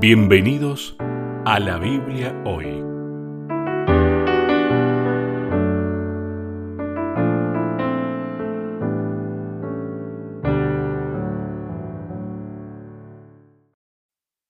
Bienvenidos a la Biblia hoy.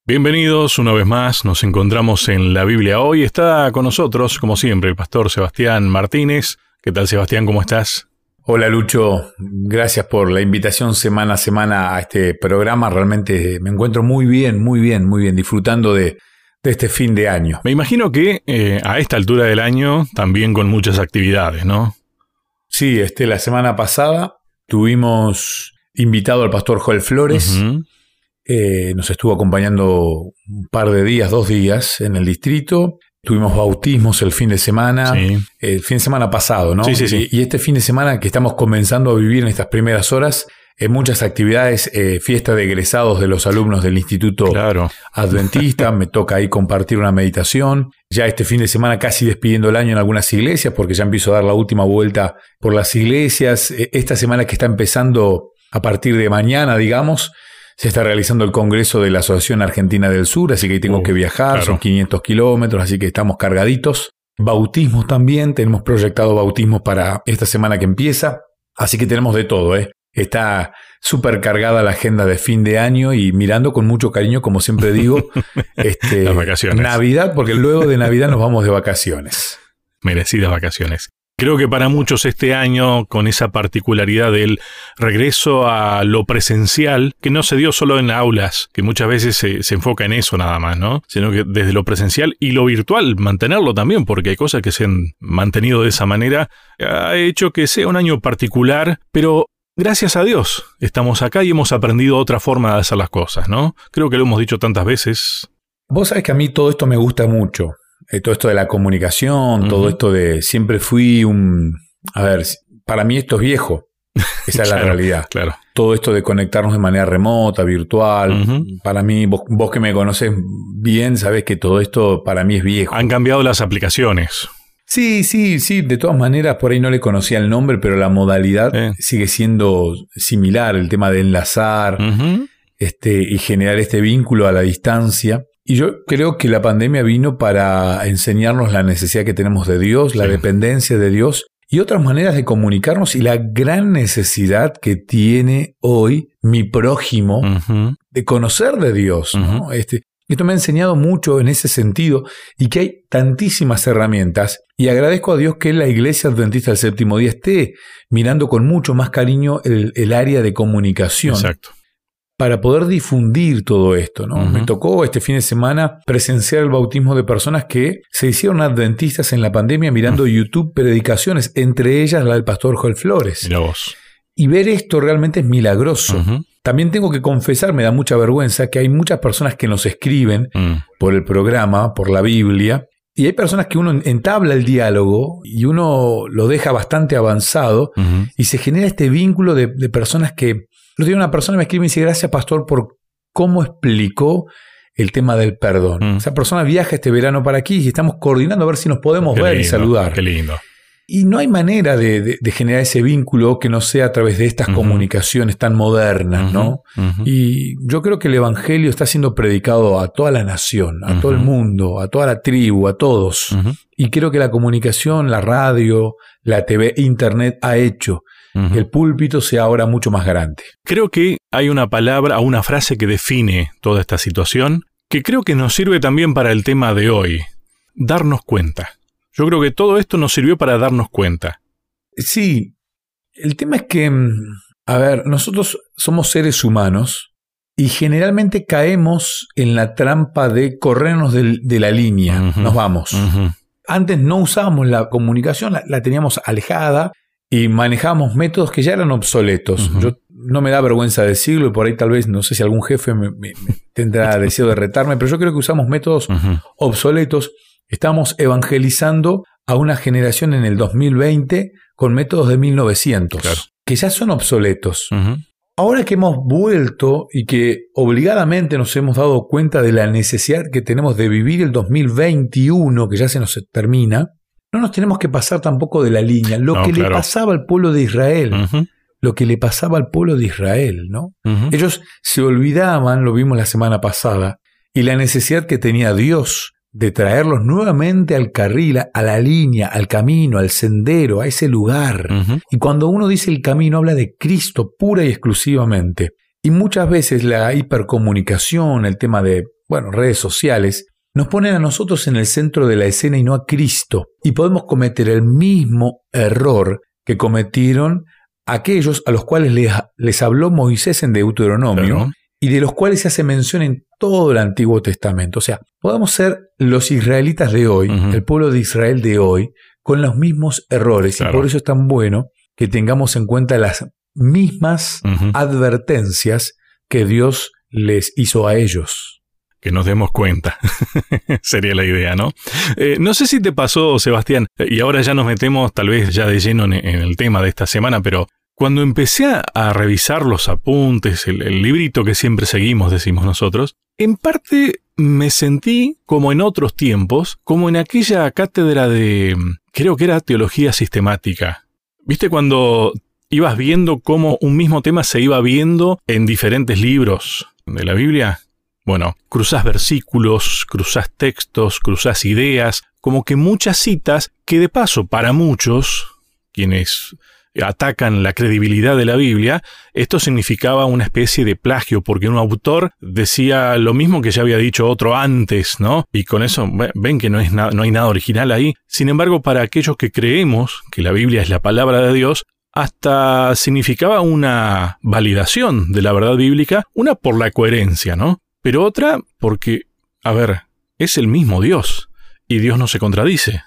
Bienvenidos una vez más, nos encontramos en la Biblia hoy. Está con nosotros, como siempre, el pastor Sebastián Martínez. ¿Qué tal Sebastián? ¿Cómo estás? Hola Lucho, gracias por la invitación semana a semana a este programa. Realmente me encuentro muy bien, muy bien, muy bien, disfrutando de, este fin de año. Me imagino que eh, a esta altura del año también con muchas actividades, ¿no? Sí, este, la semana pasada tuvimos invitado al pastor Joel Flores. Eh, nos estuvo acompañando un par de días, dos días en el distrito. Tuvimos bautismos el fin de semana, el fin de semana pasado, ¿no? Sí, sí, sí. Y, este fin de semana que estamos comenzando a vivir en estas primeras horas, en muchas actividades, eh, fiesta de egresados de los alumnos del Instituto Adventista, me toca ahí compartir una meditación. Ya este fin de semana casi despidiendo el año en algunas iglesias, porque ya empiezo a dar la última vuelta por las iglesias. E, esta semana que está empezando a partir de mañana, digamos, se está realizando el Congreso de la Asociación Argentina del Sur, así que ahí tengo uh, que viajar, son 500 kilómetros, así que estamos cargaditos. Bautismos también, tenemos proyectado bautismos para esta semana que empieza, así que tenemos de todo, ¿eh? Está súper cargada la agenda de fin de año y mirando con mucho cariño, como siempre digo, este, Las vacaciones. Navidad, porque luego de Navidad nos vamos de vacaciones. Merecidas vacaciones. Creo que para muchos este año, con esa particularidad del regreso a lo presencial, que no se dio solo en aulas, que muchas veces se, enfoca en eso nada más, ¿no? Sino que desde lo presencial y lo virtual, mantenerlo también, porque hay cosas que se han mantenido de esa manera, ha hecho que sea un año particular, pero Gracias a Dios, estamos acá y hemos aprendido otra forma de hacer las cosas, ¿no? Creo que lo hemos dicho tantas veces. Vos sabés que a mí todo esto me gusta mucho. Eh, todo esto de la comunicación, todo esto de siempre fui un... A ver, para mí esto es viejo. Esa es la realidad. Claro. Todo esto de conectarnos de manera remota, virtual. Para mí, vos, vos, que me conoces bien, sabes que todo esto para mí es viejo. Han cambiado las aplicaciones. Sí, sí, sí. De todas maneras, por ahí no le conocía el nombre, pero la modalidad sigue siendo similar. El tema de enlazar este, y generar este vínculo a la distancia. Y yo creo que la pandemia vino para enseñarnos la necesidad que tenemos de Dios, la dependencia de Dios y otras maneras de comunicarnos y la gran necesidad que tiene hoy mi prójimo de conocer de Dios. este, esto me ha enseñado mucho en ese sentido y que hay tantísimas herramientas y agradezco a Dios que la Iglesia Adventista del Séptimo Día esté mirando con mucho más cariño el, el área de comunicación. Exacto para poder difundir todo esto. ¿no? Me tocó este fin de semana presenciar el bautismo de personas que se hicieron adventistas en la pandemia mirando YouTube predicaciones, entre ellas la del pastor Joel Flores. Y ver esto realmente es milagroso. También tengo que confesar, me da mucha vergüenza, que hay muchas personas que nos escriben mm. por el programa, por la Biblia, y hay personas que uno entabla el diálogo y uno lo deja bastante avanzado y se genera este vínculo de personas que día una persona me escribe y me dice, gracias pastor por cómo explicó el tema del perdón. Mm. Esa persona viaja este verano para aquí y estamos coordinando a ver si nos podemos ver y saludar. Qué lindo. Y no hay manera de, generar ese vínculo que no sea a través de estas comunicaciones tan modernas, ¿no? Y yo creo que el Evangelio está siendo predicado a toda la nación, a todo el mundo, a toda la tribu, a todos. Y creo que la comunicación, la radio, la TV, Internet ha hecho el púlpito sea ahora mucho más grande. Creo que hay una palabra o una frase que define toda esta situación, que creo que nos sirve también para el tema de hoy, darnos cuenta. Yo creo que todo esto nos sirvió para darnos cuenta. Sí, el tema es que, mm, a ver, nosotros somos seres humanos y generalmente caemos en la trampa de corrernos de, la línea, nos vamos. Antes no usábamos la comunicación, la, teníamos alejada y manejamos métodos que ya eran obsoletos. Yo no me da vergüenza decirlo y por ahí tal vez, no sé si algún jefe me, tendrá deseo de retarme, pero yo creo que usamos métodos obsoletos. Estamos evangelizando a una generación en el 2020 con métodos de 1900, que ya son obsoletos. Ahora que hemos vuelto y que obligadamente nos hemos dado cuenta de la necesidad que tenemos de vivir el 2021, que ya se nos termina, no nos tenemos que pasar tampoco de la línea. Lo que le pasaba al pueblo de Israel, lo que le pasaba al pueblo de Israel, ¿no? Ellos se olvidaban, lo vimos la semana pasada, y la necesidad que tenía Dios de traerlos nuevamente al carril, a la línea, al camino, al sendero, a ese lugar. Y cuando uno dice el camino, habla de Cristo pura y exclusivamente. Y muchas veces la hipercomunicación, el tema de, bueno, redes sociales, nos ponen a nosotros en el centro de la escena y no a Cristo. Y podemos cometer el mismo error que cometieron aquellos a los cuales les, habló Moisés en Deuteronomio y de los cuales se hace mención en todo el Antiguo Testamento. O sea, podemos ser los israelitas de hoy, el pueblo de Israel de hoy, con los mismos errores. Y por eso es tan bueno que tengamos en cuenta las mismas advertencias que Dios les hizo a ellos que nos demos cuenta. Sería la idea, ¿no? Eh, no sé si te pasó, Sebastián, y ahora ya nos metemos tal vez ya de lleno en, el tema de esta semana, pero cuando empecé a revisar los apuntes, el, librito que siempre seguimos, decimos nosotros, en parte me sentí como en otros tiempos, como en aquella cátedra de, creo que era teología sistemática. ¿Viste cuando ibas viendo cómo un mismo tema se iba viendo en diferentes libros de la Biblia? Bueno, cruzás versículos, cruzás textos, cruzás ideas, como que muchas citas que de paso para muchos, quienes atacan la credibilidad de la Biblia, esto significaba una especie de plagio, porque un autor decía lo mismo que ya había dicho otro antes, ¿no? Y con eso ven que no, es no hay nada original ahí. Sin embargo, para aquellos que creemos que la Biblia es la palabra de Dios, hasta significaba una validación de la verdad bíblica, una por la coherencia, ¿no? Pero otra porque, a ver, es el mismo Dios, y Dios no se contradice.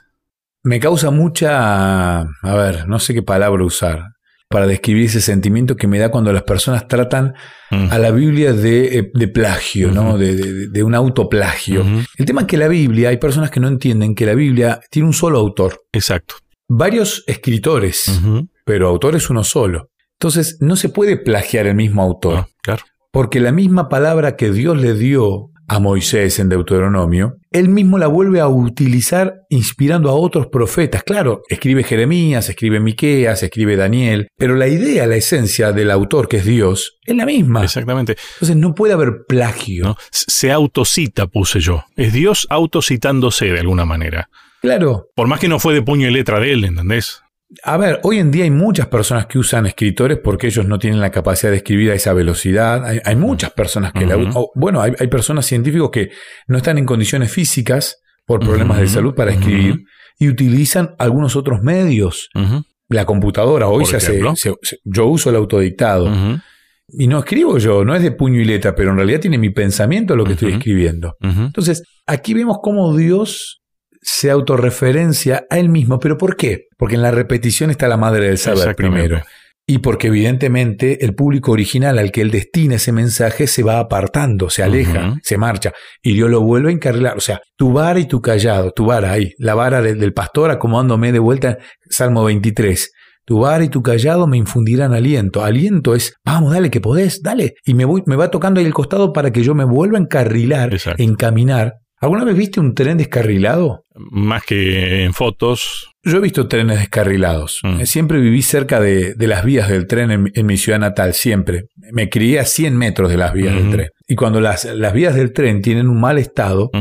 Me causa mucha, a ver, no sé qué palabra usar para describir ese sentimiento que me da cuando las personas tratan mm. a la Biblia de, eh, plagio, ¿no? De, un autoplagio. El tema es que la Biblia, hay personas que no entienden que la Biblia tiene un solo autor. Exacto. Varios escritores, pero autor es uno solo. Entonces, no se puede plagiar el mismo autor. Ah, claro. Porque la misma palabra que Dios le dio a Moisés en Deuteronomio, él mismo la vuelve a utilizar inspirando a otros profetas. Claro, escribe Jeremías, escribe Miqueas, escribe Daniel, pero la idea, la esencia del autor, que es Dios, es la misma. Exactamente. Entonces no puede haber plagio. Se autocita, puse yo. Es Dios autocitándose de alguna manera. Claro. Por más que no fue de puño y letra de él, ¿entendés? A ver, hoy en día hay muchas personas que usan escritores porque ellos no tienen la capacidad de escribir a esa velocidad. Hay, muchas personas que la usan. Bueno, hay, personas científicos que no están en condiciones físicas por problemas de salud para escribir y utilizan algunos otros medios. La computadora hoy se hace, Yo uso el autodictado. Y no escribo yo, no es de puño y letra, pero en realidad tiene mi pensamiento lo que estoy escribiendo. Entonces, aquí vemos cómo Dios se autorreferencia a él mismo. ¿Pero por qué? Porque en la repetición está la madre del saber primero. Y porque evidentemente el público original al que él destina ese mensaje se va apartando, se aleja, se marcha. Y Dios lo vuelve a encarrilar. O sea, tu vara y tu callado, tu vara ahí, la vara del pastor acomodándome de vuelta, Salmo 23. Tu vara y tu callado me infundirán aliento. Aliento es, vamos, dale que podés, dale. Y me, voy, me va tocando ahí el costado para que yo me vuelva a encarrilar, encaminar ¿Alguna vez viste un tren descarrilado? Más que en fotos. Yo he visto trenes descarrilados. Mm. Eh, siempre viví cerca de, las vías del tren en, mi ciudad natal, siempre. Me crié a 100 metros de las vías del tren. Y cuando las, vías del tren tienen un mal estado,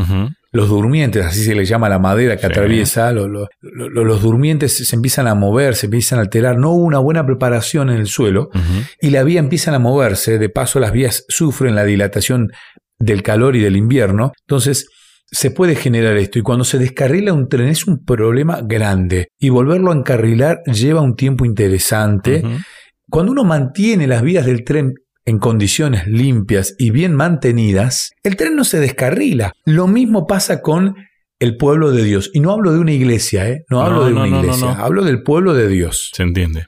los durmientes, así se le llama la madera que atraviesa, los durmientes se empiezan a mover, se empiezan a alterar. No hubo una buena preparación en el suelo y la vía empiezan a moverse. De paso, las vías sufren la dilatación del calor y del invierno. Entonces, se puede generar esto y cuando se descarrila un tren es un problema grande y volverlo a encarrilar lleva un tiempo interesante. Cuando uno mantiene las vías del tren en condiciones limpias y bien mantenidas, el tren no se descarrila. Lo mismo pasa con el pueblo de Dios. Y no hablo de una iglesia, ¿eh? no hablo de una iglesia, hablo del pueblo de Dios. Se entiende.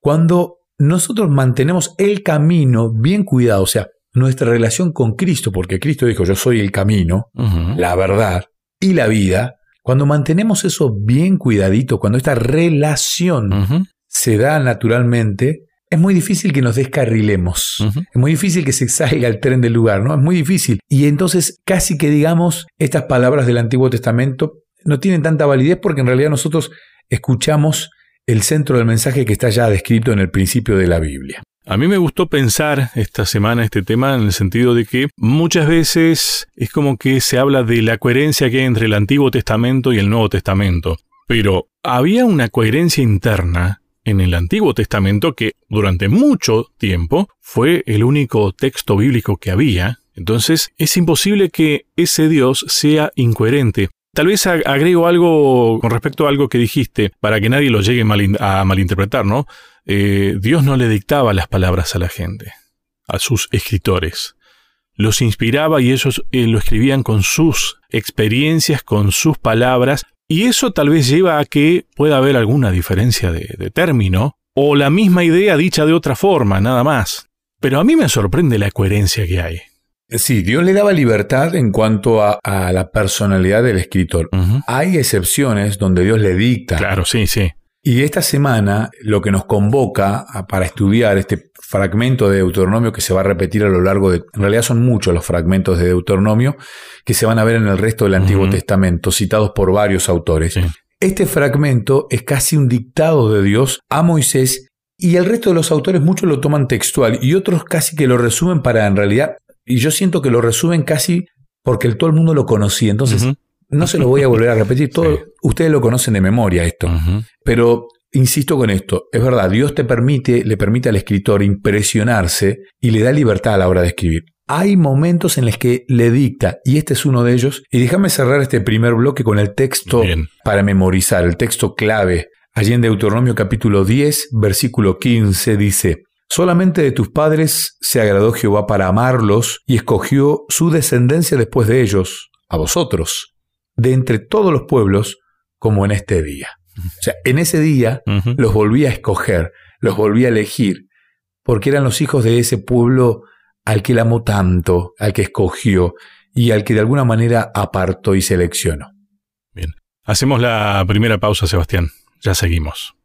Cuando nosotros mantenemos el camino bien cuidado, o sea, nuestra relación con Cristo, porque Cristo dijo, yo soy el camino, la verdad y la vida, cuando mantenemos eso bien cuidadito, cuando esta relación se da naturalmente, es muy difícil que nos descarrilemos. Es muy difícil que se salga el tren del lugar, ¿no? Es muy difícil. Y entonces casi que digamos, estas palabras del Antiguo Testamento no tienen tanta validez porque en realidad nosotros escuchamos el centro del mensaje que está ya descrito en el principio de la Biblia. A mí me gustó pensar esta semana este tema en el sentido de que muchas veces es como que se habla de la coherencia que hay entre el Antiguo Testamento y el Nuevo Testamento. Pero había una coherencia interna en el Antiguo Testamento que durante mucho tiempo fue el único texto bíblico que había. Entonces es imposible que ese Dios sea incoherente. Tal vez agrego algo con respecto a algo que dijiste, para que nadie lo llegue a malinterpretar, ¿no? Eh, Dios no le dictaba las palabras a la gente, a sus escritores. Los inspiraba y ellos eh, lo escribían con sus experiencias, con sus palabras, y eso tal vez lleva a que pueda haber alguna diferencia de, término, o la misma idea dicha de otra forma, nada más. Pero a mí me sorprende la coherencia que hay. Sí, Dios le daba libertad en cuanto a, la personalidad del escritor. Hay excepciones donde Dios le dicta. Claro, sí, sí. Y esta semana lo que nos convoca para estudiar este fragmento de Deuteronomio que se va a repetir a lo largo de... En realidad son muchos los fragmentos de Deuteronomio que se van a ver en el resto del Antiguo Testamento, citados por varios autores. Este fragmento es casi un dictado de Dios a Moisés y el resto de los autores muchos lo toman textual y otros casi que lo resumen para en realidad, y yo siento que lo resumen casi porque todo el mundo lo conocía. Entonces, no se lo voy a volver a repetir. Todo, Ustedes lo conocen de memoria esto. Pero insisto con esto, es verdad, Dios te permite, le permite al escritor impresionarse y le da libertad a la hora de escribir. Hay momentos en los que le dicta, y este es uno de ellos. Y déjame cerrar este primer bloque con el texto para memorizar, el texto clave. Allí en Deuteronomio capítulo 10, versículo 15 dice, Solamente de tus padres se agradó Jehová para amarlos y escogió su descendencia después de ellos, a vosotros de entre todos los pueblos como en este día. O sea, en ese día los volví a escoger, los volví a elegir, porque eran los hijos de ese pueblo al que él amó tanto, al que escogió y al que de alguna manera apartó y seleccionó. Bien. Hacemos la primera pausa, Sebastián. Ya seguimos.